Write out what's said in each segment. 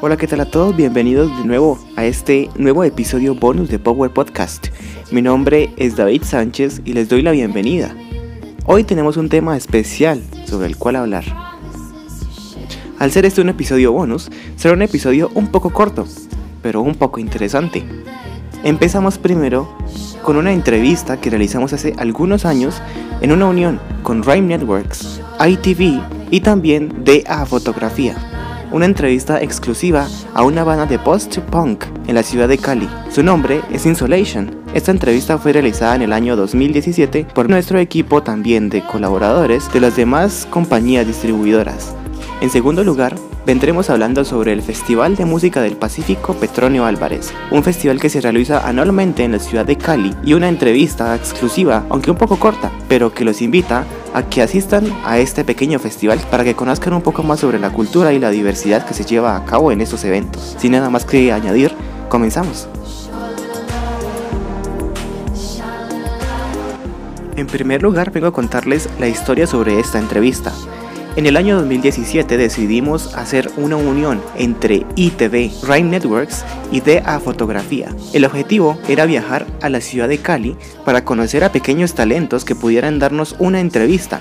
Hola, ¿qué tal a todos? Bienvenidos de nuevo a este nuevo episodio bonus de Power Podcast. Mi nombre es David Sánchez y les doy la bienvenida. Hoy tenemos un tema especial sobre el cual hablar. Al ser este un episodio bonus, será un episodio un poco corto, pero un poco interesante. Empezamos primero con una entrevista que realizamos hace algunos años en una unión con Rhyme Networks, ITV y también DA Fotografía. Una entrevista exclusiva a una banda de post-punk en la ciudad de Cali. Su nombre es Insolation. Esta entrevista fue realizada en el año 2017 por nuestro equipo también de colaboradores de las demás compañías distribuidoras. En segundo lugar, vendremos hablando sobre el Festival de Música del Pacífico Petronio Álvarez, un festival que se realiza anualmente en la ciudad de Cali y una entrevista exclusiva, aunque un poco corta, pero que los invita a que asistan a este pequeño festival para que conozcan un poco más sobre la cultura y la diversidad que se lleva a cabo en estos eventos. Sin nada más que añadir, comenzamos. En primer lugar, vengo a contarles la historia sobre esta entrevista. En el año 2017 decidimos hacer una unión entre ITV, Rhyme Networks y DA Fotografía. El objetivo era viajar a la ciudad de Cali para conocer a pequeños talentos que pudieran darnos una entrevista.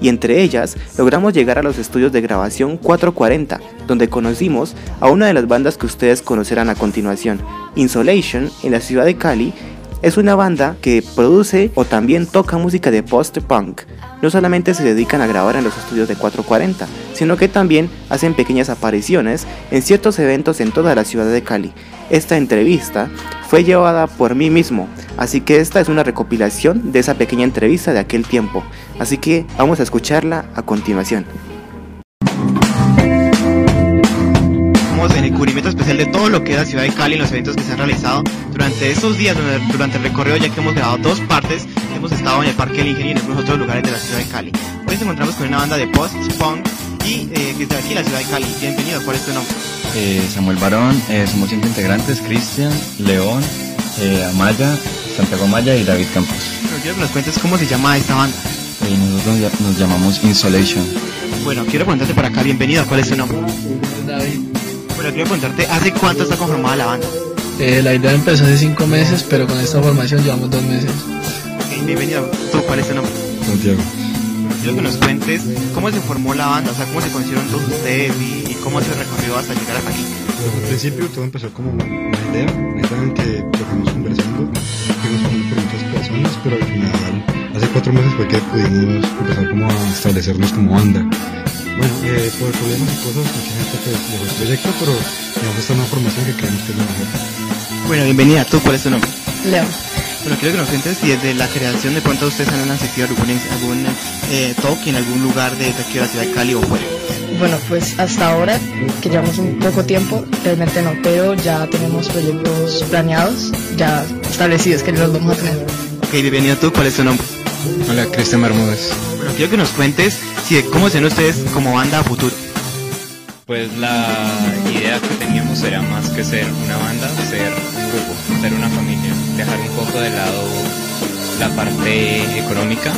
Y entre ellas logramos llegar a los estudios de grabación 440, donde conocimos a una de las bandas que ustedes conocerán a continuación, Insolation, en la ciudad de Cali, es una banda que produce o también toca música de post-punk. No solamente se dedican a grabar en los estudios de 440, sino que también hacen pequeñas apariciones en ciertos eventos en toda la ciudad de Cali. Esta entrevista fue llevada por mí mismo, así que esta es una recopilación de esa pequeña entrevista de aquel tiempo. Así que vamos a escucharla a continuación. En el cubrimiento especial de todo lo que es la ciudad de Cali en los eventos que se han realizado durante estos días, durante el recorrido, ya que hemos grabado dos partes, hemos estado en el Parque del Ingenio y en algunos otros lugares de la ciudad de Cali. Hoy nos encontramos con una banda de post-punk y eh, que está aquí en la ciudad de Cali. Bienvenido, ¿cuál es tu nombre? Eh, Samuel Barón, eh, somos cinco integrantes, Cristian, León, eh, Amaya, Santiago Amaya y David Campos. Pero quiero que nos cuentes cómo se llama esta banda. Nosotros nos llamamos Insolation. Bueno, quiero preguntarte por acá, bienvenido, ¿cuál es tu nombre? David. Bueno, quiero preguntarte, ¿hace cuánto está conformada la banda? Eh, la idea empezó hace cinco meses, pero con esta formación llevamos dos meses. Ok, bienvenido, ¿tú cuál es tu nombre? Santiago. Quiero que nos cuentes cómo se formó la banda, o sea, cómo se conocieron todos ustedes y, y cómo se recorrió hasta llegar hasta aquí. Pues al principio todo empezó como una idea, una idea en que fuimos conversando, fuimos pasando por muchas personas, pero al final, hace cuatro meses fue que pudimos empezar como a establecernos como banda. Bueno, eh, por problemas y cosas, mucha gente pues dejó el proyecto, pero digamos esta es una formación que creemos que es la mejor. Bueno, bienvenida, ¿tú cuál es tu nombre? León. Bueno, quiero que nos cuentes si desde la creación de pronto ustedes han asistido a algún, algún eh, talk en algún lugar de aquí de la ciudad de Cali o fuera. Bueno, pues hasta ahora, que llevamos un poco tiempo, realmente no, pero ya tenemos proyectos planeados, ya establecidos que los vamos a tener. Ok, bienvenido tú, ¿cuál es tu nombre? Hola, Cristian Bermúdez. Bueno, quiero que nos cuentes si, cómo se ven ustedes como banda a futuro. Pues la idea que teníamos era más que ser una banda, ser un grupo, ser una familia, dejar un poco de lado la parte económica,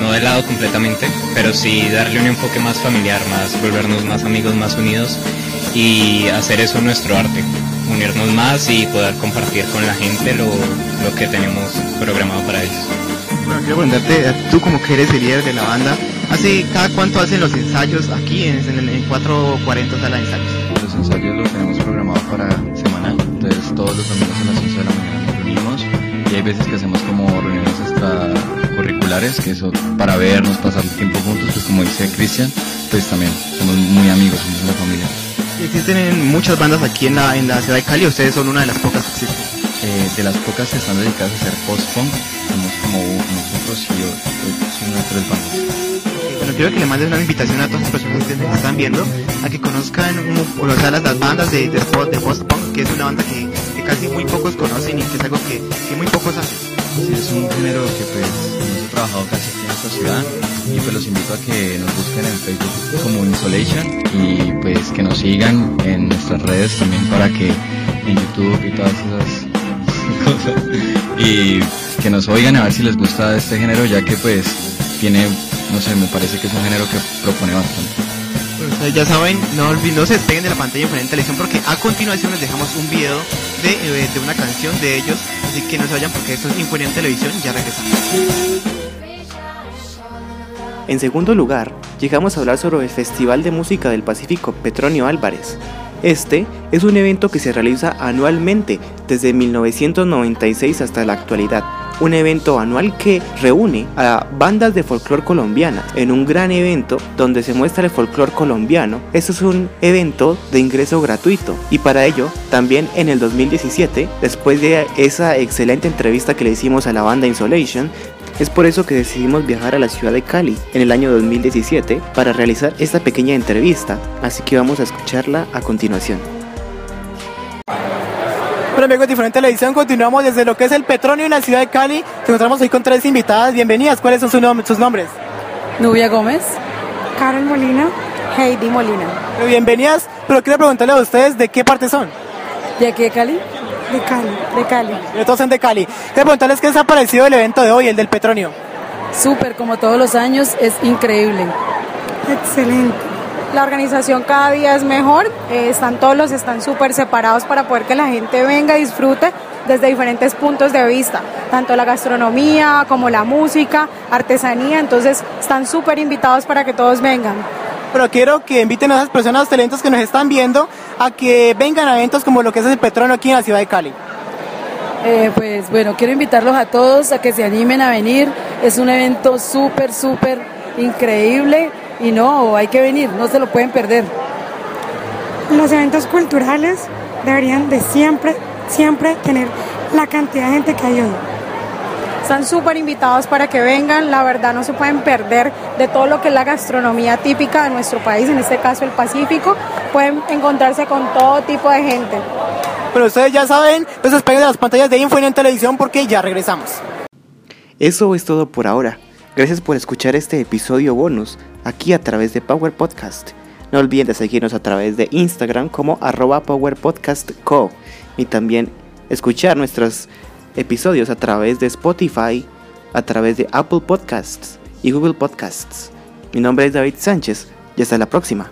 no de lado completamente, pero sí darle un enfoque más familiar, más volvernos más amigos, más unidos y hacer eso nuestro arte, unirnos más y poder compartir con la gente lo, lo que tenemos programado para ellos. Bueno, quiero preguntarte, tú como que eres el líder de la banda, ¿hace cada cuánto hacen los ensayos aquí en, en, en 440 sala de ensayos? Los ensayos los tenemos programados para semanal, entonces todos los domingos a las 11 de la mañana nos reunimos y hay veces que hacemos como reuniones extracurriculares, que eso para vernos, pasar el tiempo juntos, pues como dice Cristian, pues también somos muy amigos, somos una familia. Existen muchas bandas aquí en la, en la ciudad de Cali, ustedes son una de las pocas que existen. Eh, de las pocas que están dedicadas a hacer post-punk, somos como nosotros y yo, son las tres bandas. Bueno, quiero que le mandes una invitación a todas las personas que nos están viendo a que conozcan o sea, las, las bandas de, de, spot- de post-punk, que es una banda que, que casi muy pocos conocen y que es algo que, que muy pocos hacen. Sí, es un género que pues hemos trabajado casi aquí en esta ciudad y pues los invito a que nos busquen en Facebook como Insolation y pues que nos sigan en nuestras redes también para que en YouTube y todas esas cosas y que nos oigan a ver si les gusta este género ya que pues tiene, no sé, me parece que es un género que propone bastante. Bueno, Entonces ya saben, no, olviden, no se despeguen de la pantalla en televisión porque a continuación les dejamos un video de, eh, de una canción de ellos. Así que no se vayan porque esto es Infonente Televisión. Ya regresamos. En segundo lugar, llegamos a hablar sobre el Festival de Música del Pacífico Petronio Álvarez. Este es un evento que se realiza anualmente desde 1996 hasta la actualidad. Un evento anual que reúne a bandas de folclore colombiana en un gran evento donde se muestra el folclore colombiano. Este es un evento de ingreso gratuito y para ello también en el 2017, después de esa excelente entrevista que le hicimos a la banda Insolation, es por eso que decidimos viajar a la ciudad de Cali en el año 2017 para realizar esta pequeña entrevista, así que vamos a escucharla a continuación. Bueno amigos de Diferente Televisión, continuamos desde lo que es el Petronio en la ciudad de Cali. Nos encontramos hoy con tres invitadas. Bienvenidas, ¿cuáles son sus, nom sus nombres? Nubia Gómez. Karen Molina. Heidi Molina. Pero bienvenidas, pero quiero preguntarle a ustedes de qué parte son. ¿De aquí de Cali? De Cali, de Cali. De todos son de Cali. Quiero preguntarles qué les ha parecido el evento de hoy, el del Petronio. Súper, como todos los años, es increíble. Excelente. La organización cada día es mejor, eh, están todos los están súper separados para poder que la gente venga y disfrute desde diferentes puntos de vista, tanto la gastronomía como la música, artesanía, entonces están súper invitados para que todos vengan. Pero quiero que inviten a esas personas, talentos que nos están viendo, a que vengan a eventos como lo que es el Petronio aquí en la ciudad de Cali. Eh, pues bueno, quiero invitarlos a todos a que se animen a venir. Es un evento súper, súper increíble y no, hay que venir, no se lo pueden perder. Los eventos culturales deberían de siempre, siempre tener la cantidad de gente que hay hoy. Están súper invitados para que vengan, la verdad no se pueden perder de todo lo que es la gastronomía típica de nuestro país, en este caso el Pacífico, pueden encontrarse con todo tipo de gente. Pero ustedes ya saben, pues despeguen de las pantallas de Info en televisión porque ya regresamos. Eso es todo por ahora. Gracias por escuchar este episodio bonus aquí a través de Power Podcast. No olviden de seguirnos a través de Instagram como arroba powerpodcastco y también escuchar nuestros episodios a través de Spotify, a través de Apple Podcasts y Google Podcasts. Mi nombre es David Sánchez y hasta la próxima.